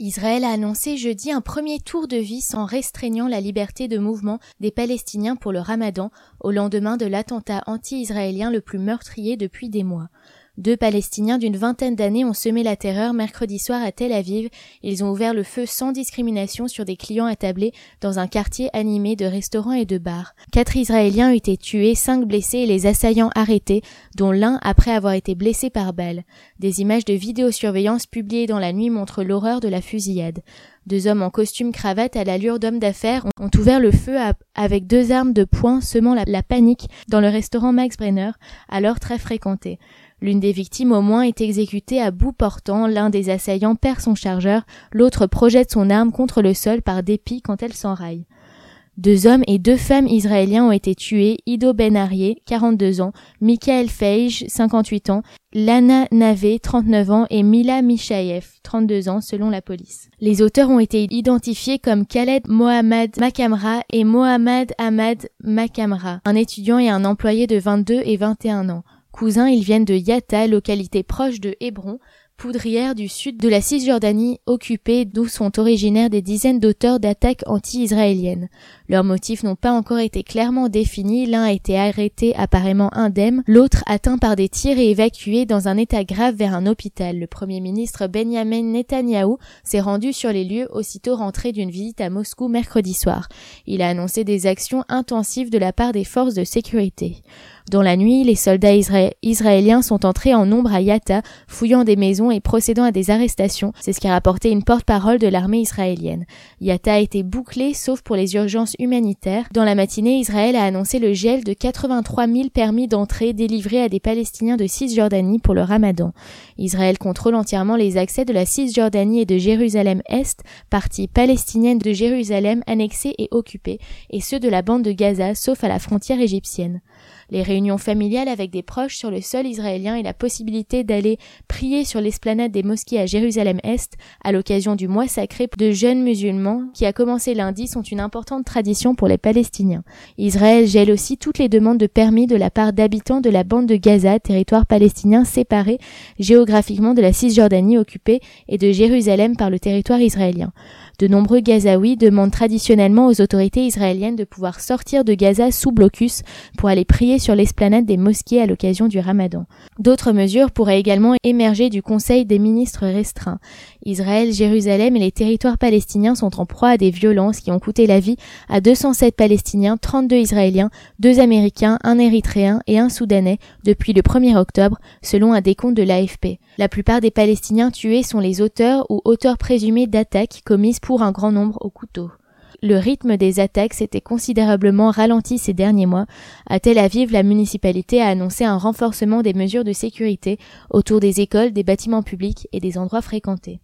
Israël a annoncé jeudi un premier tour de vis en restreignant la liberté de mouvement des Palestiniens pour le ramadan au lendemain de l'attentat anti-israélien le plus meurtrier depuis des mois. Deux Palestiniens d'une vingtaine d'années ont semé la terreur mercredi soir à Tel Aviv. Ils ont ouvert le feu sans discrimination sur des clients attablés dans un quartier animé de restaurants et de bars. Quatre Israéliens ont été tués, cinq blessés et les assaillants arrêtés, dont l'un après avoir été blessé par balle. Des images de vidéosurveillance publiées dans la nuit montrent l'horreur de la fusillade. Deux hommes en costume cravate à l'allure d'hommes d'affaires ont ouvert le feu avec deux armes de poing semant la, la panique dans le restaurant Max Brenner, alors très fréquenté. L'une des victimes au moins est exécutée à bout portant, l'un des assaillants perd son chargeur, l'autre projette son arme contre le sol par dépit quand elle s'enraille. Deux hommes et deux femmes israéliens ont été tués, Ido Ben Arié, 42 ans, Michael Feige, 58 ans, Lana Nave, 39 ans, et Mila Mishayev, 32 ans, selon la police. Les auteurs ont été identifiés comme Khaled Mohamed Makamra et Mohamed Ahmad Makamra, un étudiant et un employé de 22 et 21 ans. Cousins, ils viennent de Yatta, localité proche de Hébron, poudrière du sud de la Cisjordanie occupée d'où sont originaires des dizaines d'auteurs d'attaques anti-israéliennes. Leurs motifs n'ont pas encore été clairement définis, l'un a été arrêté apparemment indemne, l'autre atteint par des tirs et évacué dans un état grave vers un hôpital. Le premier ministre Benjamin Netanyahou s'est rendu sur les lieux aussitôt rentré d'une visite à Moscou mercredi soir. Il a annoncé des actions intensives de la part des forces de sécurité. Dans la nuit, les soldats israéliens sont entrés en nombre à Yatta, fouillant des maisons et procédant à des arrestations. C'est ce qu'a rapporté une porte-parole de l'armée israélienne. Yatta a été bouclé sauf pour les urgences humanitaires. Dans la matinée, Israël a annoncé le gel de 83 000 permis d'entrée délivrés à des Palestiniens de Cisjordanie pour le ramadan. Israël contrôle entièrement les accès de la Cisjordanie et de Jérusalem-Est, partie palestinienne de Jérusalem annexée et occupée, et ceux de la bande de Gaza, sauf à la frontière égyptienne les réunions familiales avec des proches sur le sol israélien et la possibilité d'aller prier sur l'esplanade des mosquées à Jérusalem-Est à l'occasion du mois sacré de jeunes musulmans qui a commencé lundi sont une importante tradition pour les Palestiniens. Israël gèle aussi toutes les demandes de permis de la part d'habitants de la bande de Gaza, territoire palestinien séparé géographiquement de la Cisjordanie occupée et de Jérusalem par le territoire israélien. De nombreux Gazaouis demandent traditionnellement aux autorités israéliennes de pouvoir sortir de Gaza sous blocus pour aller prier sur l'esplanade des mosquées à l'occasion du ramadan. D'autres mesures pourraient également émerger du Conseil des ministres restreints. Israël, Jérusalem et les territoires palestiniens sont en proie à des violences qui ont coûté la vie à 207 Palestiniens, 32 Israéliens, 2 Américains, un Érythréen et un Soudanais depuis le 1er octobre, selon un décompte de l'AFP. La plupart des Palestiniens tués sont les auteurs ou auteurs présumés d'attaques commises pour un grand nombre au couteau. Le rythme des attaques s'était considérablement ralenti ces derniers mois. À Tel Aviv, la municipalité a annoncé un renforcement des mesures de sécurité autour des écoles, des bâtiments publics et des endroits fréquentés.